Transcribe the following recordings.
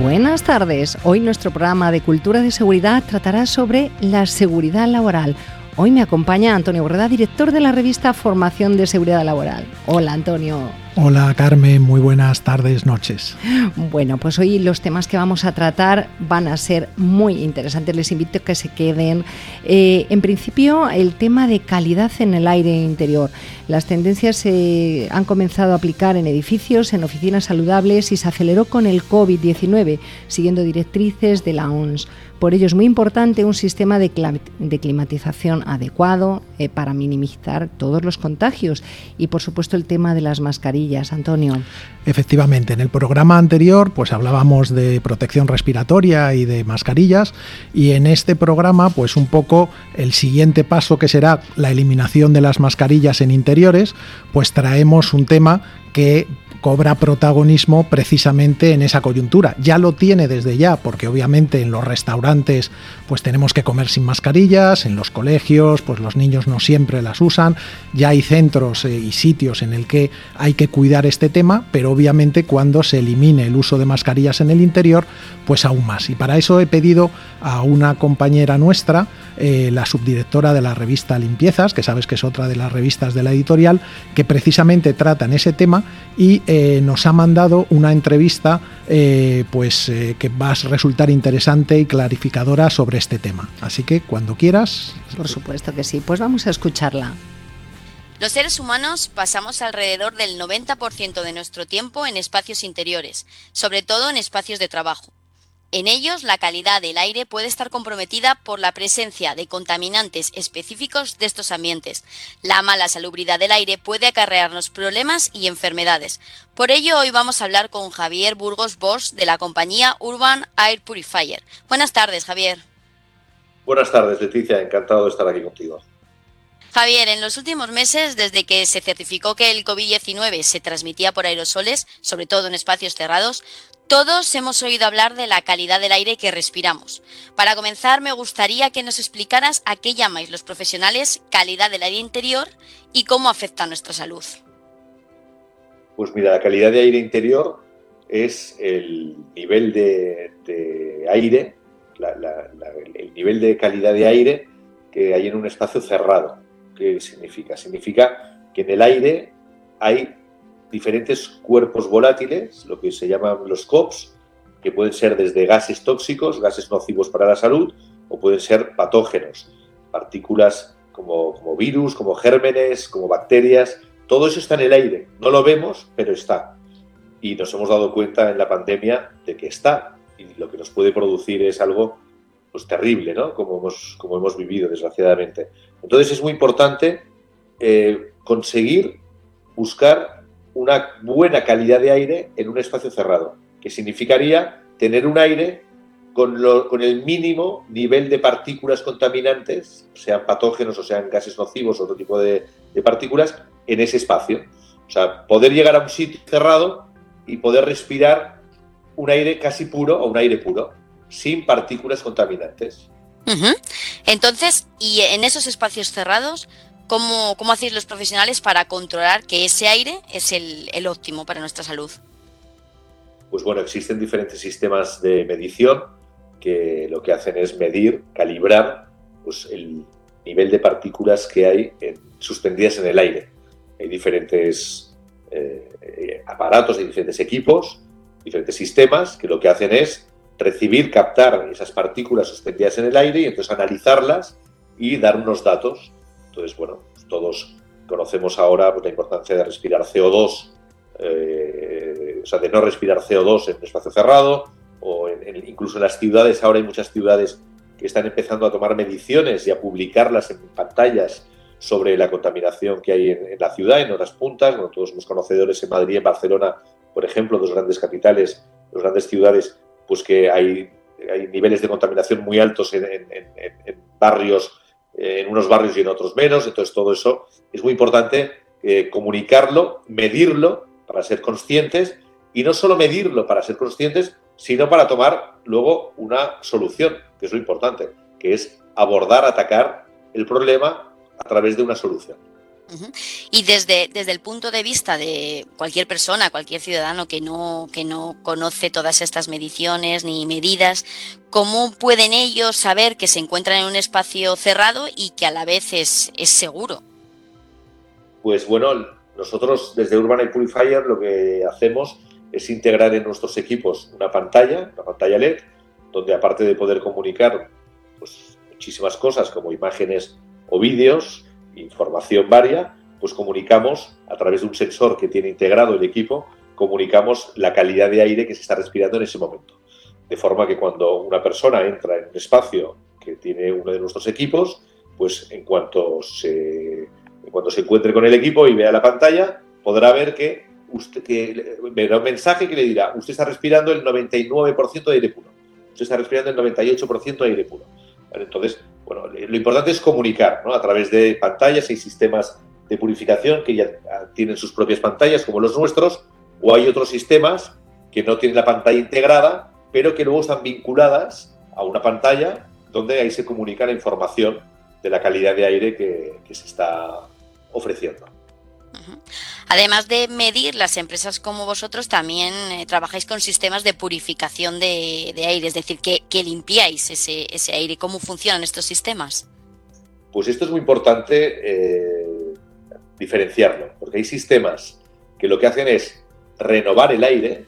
Buenas tardes. Hoy nuestro programa de Cultura de Seguridad tratará sobre la seguridad laboral. Hoy me acompaña Antonio Borreda, director de la revista Formación de Seguridad Laboral. Hola, Antonio. Hola Carmen, muy buenas tardes, noches. Bueno, pues hoy los temas que vamos a tratar van a ser muy interesantes. Les invito a que se queden. Eh, en principio, el tema de calidad en el aire interior. Las tendencias se han comenzado a aplicar en edificios, en oficinas saludables y se aceleró con el COVID-19, siguiendo directrices de la OMS. Por ello es muy importante un sistema de, climatización adecuado eh, para minimizar todos los contagios y por supuesto el tema de las mascarillas, Antonio. Efectivamente, en el programa anterior pues hablábamos de protección respiratoria y de mascarillas y en este programa pues un poco el siguiente paso que será la eliminación de las mascarillas en interiores, pues traemos un tema que cobra protagonismo precisamente en esa coyuntura. Ya lo tiene desde ya, porque obviamente en los restaurantes pues tenemos que comer sin mascarillas, en los colegios pues los niños no siempre las usan, ya hay centros eh, y sitios en el que hay que cuidar este tema, pero obviamente cuando se elimine el uso de mascarillas en el interior, pues aún más. Y para eso he pedido a una compañera nuestra, eh, la subdirectora de la revista Limpiezas, que sabes que es otra de las revistas de la editorial, que precisamente trata en ese tema y eh, nos ha mandado una entrevista eh, pues, eh, que va a resultar interesante y clarificadora sobre este tema. Así que cuando quieras. Por supuesto que sí, pues vamos a escucharla. Los seres humanos pasamos alrededor del 90% de nuestro tiempo en espacios interiores, sobre todo en espacios de trabajo. En ellos, la calidad del aire puede estar comprometida por la presencia de contaminantes específicos de estos ambientes. La mala salubridad del aire puede acarrearnos problemas y enfermedades. Por ello, hoy vamos a hablar con Javier Burgos Bosch de la compañía Urban Air Purifier. Buenas tardes, Javier. Buenas tardes, Leticia. Encantado de estar aquí contigo. Javier, en los últimos meses, desde que se certificó que el COVID-19 se transmitía por aerosoles, sobre todo en espacios cerrados, todos hemos oído hablar de la calidad del aire que respiramos. Para comenzar, me gustaría que nos explicaras a qué llamáis los profesionales calidad del aire interior y cómo afecta a nuestra salud. Pues mira, la calidad de aire interior es el nivel de, aire, el nivel de calidad de aire que hay en un espacio cerrado. ¿Qué significa? Significa que en el aire hay diferentes cuerpos volátiles, lo que se llaman los COPs, que pueden ser desde gases tóxicos, gases nocivos para la salud, o pueden ser patógenos, partículas como, como virus, como gérmenes, como bacterias. Todo eso está en el aire. No lo vemos, pero está. Y nos hemos dado cuenta en la pandemia de que está. Y lo que nos puede producir es algo pues, terrible, ¿no? Como hemos, como hemos vivido, desgraciadamente. Entonces es muy importante eh, conseguir buscar una buena calidad de aire en un espacio cerrado, que significaría tener un aire con, con, el mínimo nivel de partículas contaminantes, sean patógenos o sean gases nocivos o otro tipo de, de partículas, en ese espacio. O sea, poder llegar a un sitio cerrado y poder respirar un aire casi puro o un aire puro, sin partículas contaminantes. Entonces, y en esos espacios cerrados, ¿Cómo, ¿Cómo hacéis los profesionales para controlar que ese aire es el, óptimo para nuestra salud? Pues bueno, existen diferentes sistemas de medición que lo que hacen es medir, calibrar pues, el nivel de partículas que hay suspendidas en el aire. Hay diferentes eh, aparatos, hay diferentes equipos, diferentes sistemas que lo que hacen es recibir, captar esas partículas suspendidas en el aire y entonces analizarlas y dar unos datos entonces, bueno, pues todos conocemos ahora pues, la importancia de respirar CO2, eh, o sea, de no respirar CO2 en un espacio cerrado, o incluso en las ciudades, ahora hay muchas ciudades que están empezando a tomar mediciones y a publicarlas en pantallas sobre la contaminación que hay en, la ciudad, en horas puntas. Bueno, todos somos conocedores en Madrid en Barcelona, por ejemplo, dos grandes capitales, dos grandes ciudades, pues que hay, hay niveles de contaminación muy altos en, en barrios en unos barrios y en otros menos. Entonces, todo eso es muy importante eh, comunicarlo, medirlo para ser conscientes y no solo medirlo para ser conscientes, sino para tomar luego una solución, que es lo importante, que es abordar, atacar el problema a través de una solución. Y desde, desde el punto de vista de cualquier persona, cualquier ciudadano que no, que no conoce todas estas mediciones ni medidas, ¿cómo pueden ellos saber que se encuentran en un espacio cerrado y que a la vez es, es seguro? Pues bueno, nosotros desde Urban Purifier lo que hacemos es integrar en nuestros equipos una pantalla, una pantalla LED, donde aparte de poder comunicar pues, muchísimas cosas como imágenes o vídeos, información varia, pues comunicamos a través de un sensor que tiene integrado el equipo, comunicamos la calidad de aire que se está respirando en ese momento. De forma que cuando una persona entra en un espacio que tiene uno de nuestros equipos, pues en cuanto se, en se encuentre con el equipo y vea la pantalla, podrá ver que usted que un mensaje que le dirá, usted está respirando el 99% de aire puro, usted está respirando el 98% de aire puro. Entonces, bueno, lo importante es comunicar ¿no? a través de pantallas, hay sistemas de purificación que ya tienen sus propias pantallas como los nuestros, o hay otros sistemas que no tienen la pantalla integrada, pero que luego están vinculadas a una pantalla donde ahí se comunica la información de la calidad de aire que, se está ofreciendo. Además de medir, las empresas como vosotros también eh, trabajáis con sistemas de purificación de, aire, es decir, que, limpiáis ese, aire. ¿Cómo funcionan estos sistemas? Pues esto es muy importante eh, diferenciarlo, porque hay sistemas que lo que hacen es renovar el aire.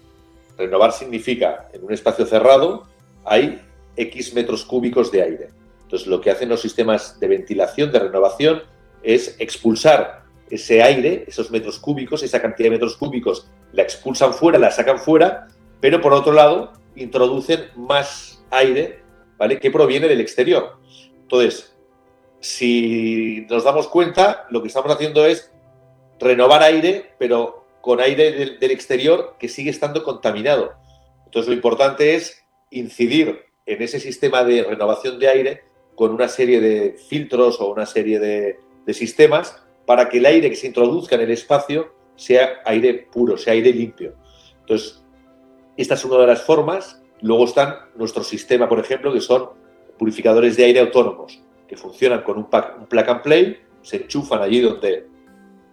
Renovar significa, en un espacio cerrado hay X metros cúbicos de aire. Entonces, lo que hacen los sistemas de ventilación, de renovación, es expulsar ese aire, esos metros cúbicos, esa cantidad de metros cúbicos, la expulsan fuera, la sacan fuera, pero por otro lado introducen más aire, ¿vale? Que proviene del exterior. Entonces, si nos damos cuenta, lo que estamos haciendo es renovar aire, pero con aire del, exterior que sigue estando contaminado. Entonces, lo importante es incidir en ese sistema de renovación de aire con una serie de filtros o una serie de sistemas para que el aire que se introduzca en el espacio sea aire puro, sea aire limpio. Entonces, esta es una de las formas. Luego están nuestro sistema, por ejemplo, que son purificadores de aire autónomos, que funcionan con un, un plug and play, se enchufan allí donde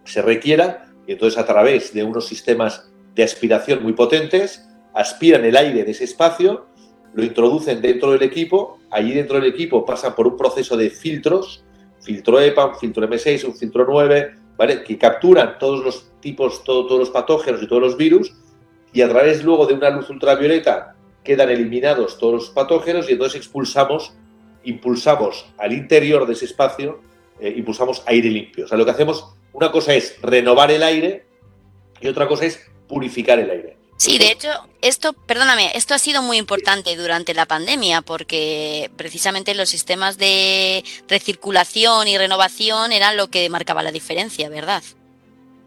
se requiera y entonces a través de unos sistemas de aspiración muy potentes, aspiran el aire de ese espacio, lo introducen dentro del equipo, allí dentro del equipo pasan por un proceso de filtros filtro EPA, un filtro M6, un filtro 9, ¿vale? que capturan todos los tipos, todos los patógenos y todos los virus, y a través luego de una luz ultravioleta quedan eliminados todos los patógenos y entonces expulsamos, impulsamos al interior de ese espacio, eh, impulsamos aire limpio. O sea, lo que hacemos, una cosa es renovar el aire y otra cosa es purificar el aire. Sí, de hecho, esto, perdóname, esto ha sido muy importante durante la pandemia porque precisamente los sistemas de recirculación y renovación eran lo que marcaba la diferencia, ¿verdad?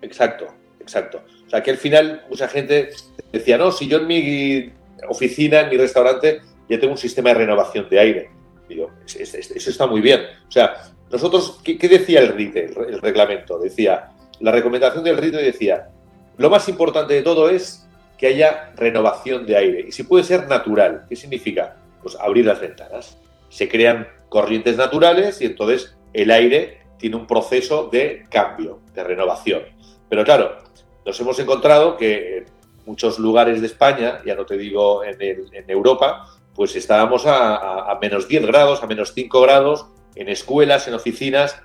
Exacto, exacto. O sea, que al final mucha gente decía, no, si yo en mi oficina, en mi restaurante, ya tengo un sistema de renovación de aire. Digo, eso está muy bien. O sea, nosotros, ¿qué, decía el RITE, el reglamento? Decía, la recomendación del RITE decía, lo más importante de todo es que haya renovación de aire. Y si puede ser natural, ¿qué significa? Pues abrir las ventanas. Se crean corrientes naturales y entonces el aire tiene un proceso de cambio, de renovación. Pero claro, nos hemos encontrado que en muchos lugares de España, ya no te digo en, Europa, pues estábamos a, menos 10 grados, a menos 5 grados, en escuelas, en oficinas,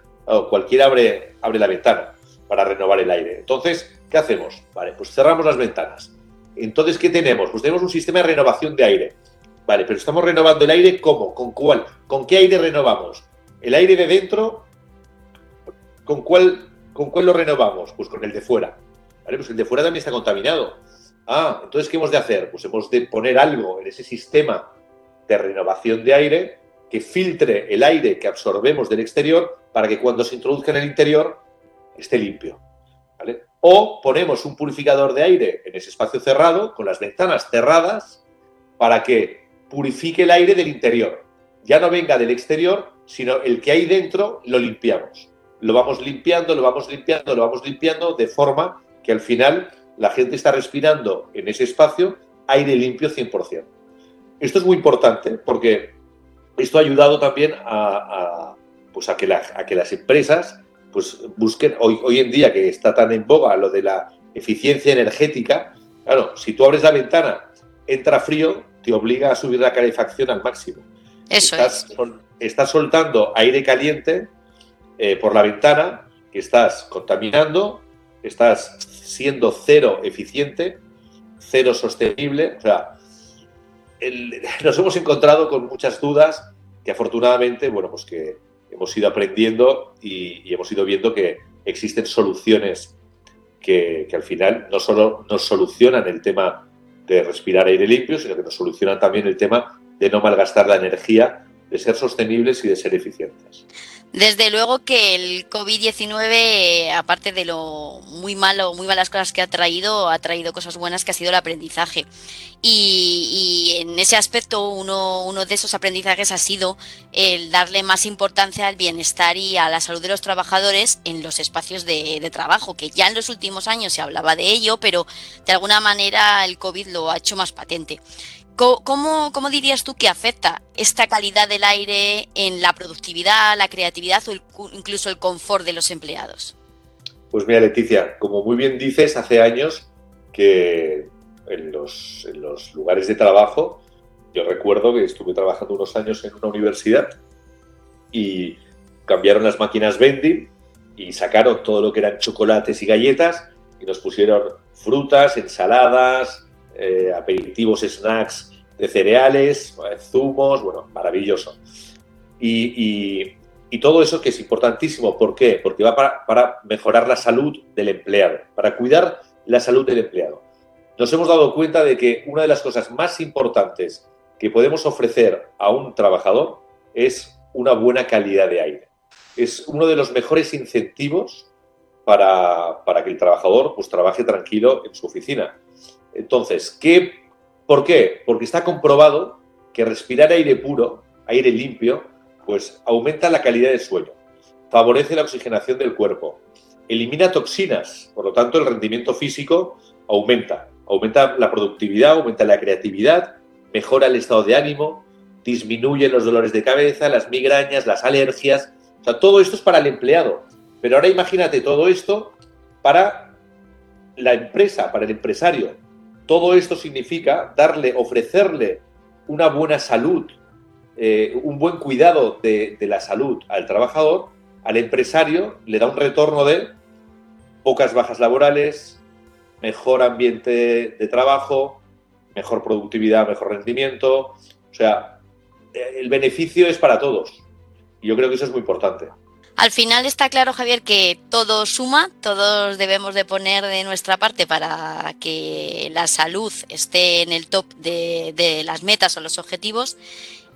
cualquiera abre, abre la ventana para renovar el aire. Entonces, ¿qué hacemos? Vale, pues cerramos las ventanas. Entonces, ¿qué tenemos? Pues tenemos un sistema de renovación de aire. Vale, pero estamos renovando el aire ¿cómo? ¿Con cuál? ¿Con qué aire renovamos? ¿El aire de dentro? ¿Con cuál, con cuál lo renovamos? Pues con el de fuera. Vale, pues el de fuera también está contaminado. Ah, entonces, ¿qué hemos de hacer? Pues hemos de poner algo en ese sistema de renovación de aire que filtre el aire que absorbemos del exterior para que cuando se introduzca en el interior esté limpio. O ponemos un purificador de aire en ese espacio cerrado, con las ventanas cerradas, para que purifique el aire del interior. Ya no venga del exterior, sino el que hay dentro lo limpiamos. Lo vamos limpiando, lo vamos limpiando, lo vamos limpiando, de forma que al final la gente está respirando en ese espacio aire limpio 100%. Esto es muy importante porque esto ha ayudado también a, pues a, que, a que las empresas pues busquen, hoy, hoy en día que está tan en boga lo de la eficiencia energética, claro, si tú abres la ventana, entra frío, te obliga a subir la calefacción al máximo. Eso estás, es. estás soltando aire caliente eh, por la ventana, que estás contaminando, estás siendo cero eficiente, cero sostenible. O sea, el, nos hemos encontrado con muchas dudas que afortunadamente, bueno, pues que hemos ido aprendiendo y, hemos ido viendo que existen soluciones que, al final no solo nos solucionan el tema de respirar aire limpio, sino que nos solucionan también el tema de no malgastar la energía, de ser sostenibles y de ser eficientes. Desde luego que el COVID-19, aparte de lo muy malo, muy malas cosas que ha traído, ha traído cosas buenas que ha sido el aprendizaje. Y, y en ese aspecto, uno, uno, de esos aprendizajes ha sido el darle más importancia al bienestar y a la salud de los trabajadores en los espacios de, de trabajo, que ya en los últimos años se hablaba de ello, pero de alguna manera el COVID lo ha hecho más patente. ¿Cómo, ¿Cómo, dirías tú que afecta esta calidad del aire en la productividad, la creatividad o el, incluso el confort de los empleados? Pues mira, Leticia, como muy bien dices, hace años que en los, en los lugares de trabajo, yo recuerdo que estuve trabajando unos años en una universidad y cambiaron las máquinas vending y sacaron todo lo que eran chocolates y galletas y nos pusieron frutas, ensaladas, eh, aperitivos, snacks de cereales, zumos, bueno, maravilloso. Y, todo eso que es importantísimo, ¿por qué? Porque va para, para, mejorar la salud del empleado, para cuidar la salud del empleado. Nos hemos dado cuenta de que una de las cosas más importantes que podemos ofrecer a un trabajador es una buena calidad de aire. Es uno de los mejores incentivos para, para que el trabajador pues, trabaje tranquilo en su oficina. Entonces, ¿qué, ¿por qué? Porque está comprobado que respirar aire puro, aire limpio, pues aumenta la calidad del sueño, favorece la oxigenación del cuerpo, elimina toxinas, por lo tanto el rendimiento físico aumenta, aumenta la productividad, aumenta la creatividad, mejora el estado de ánimo, disminuye los dolores de cabeza, las migrañas, las alergias, o sea, todo esto es para el empleado. Pero ahora imagínate todo esto para la empresa, para el empresario, todo esto significa darle, ofrecerle una buena salud, eh, un buen cuidado de, de, la salud al trabajador, al empresario le da un retorno de pocas bajas laborales, mejor ambiente de trabajo, mejor productividad, mejor rendimiento. O sea, el beneficio es para todos. Y yo creo que eso es muy importante. Al final está claro, Javier, que todo suma, todos debemos de poner de nuestra parte para que la salud esté en el top de, de, las metas o los objetivos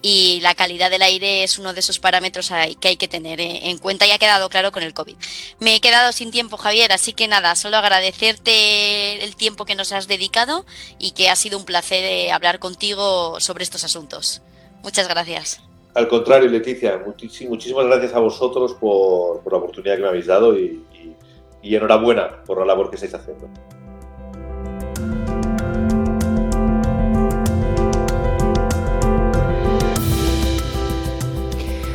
y la calidad del aire es uno de esos parámetros que hay que tener en cuenta y ha quedado claro con el COVID. Me he quedado sin tiempo, Javier, así que nada, solo agradecerte el tiempo que nos has dedicado y que ha sido un placer hablar contigo sobre estos asuntos. Muchas gracias. Al contrario, Leticia, muchísimas gracias a vosotros por, la oportunidad que me habéis dado y enhorabuena por la labor que estáis haciendo.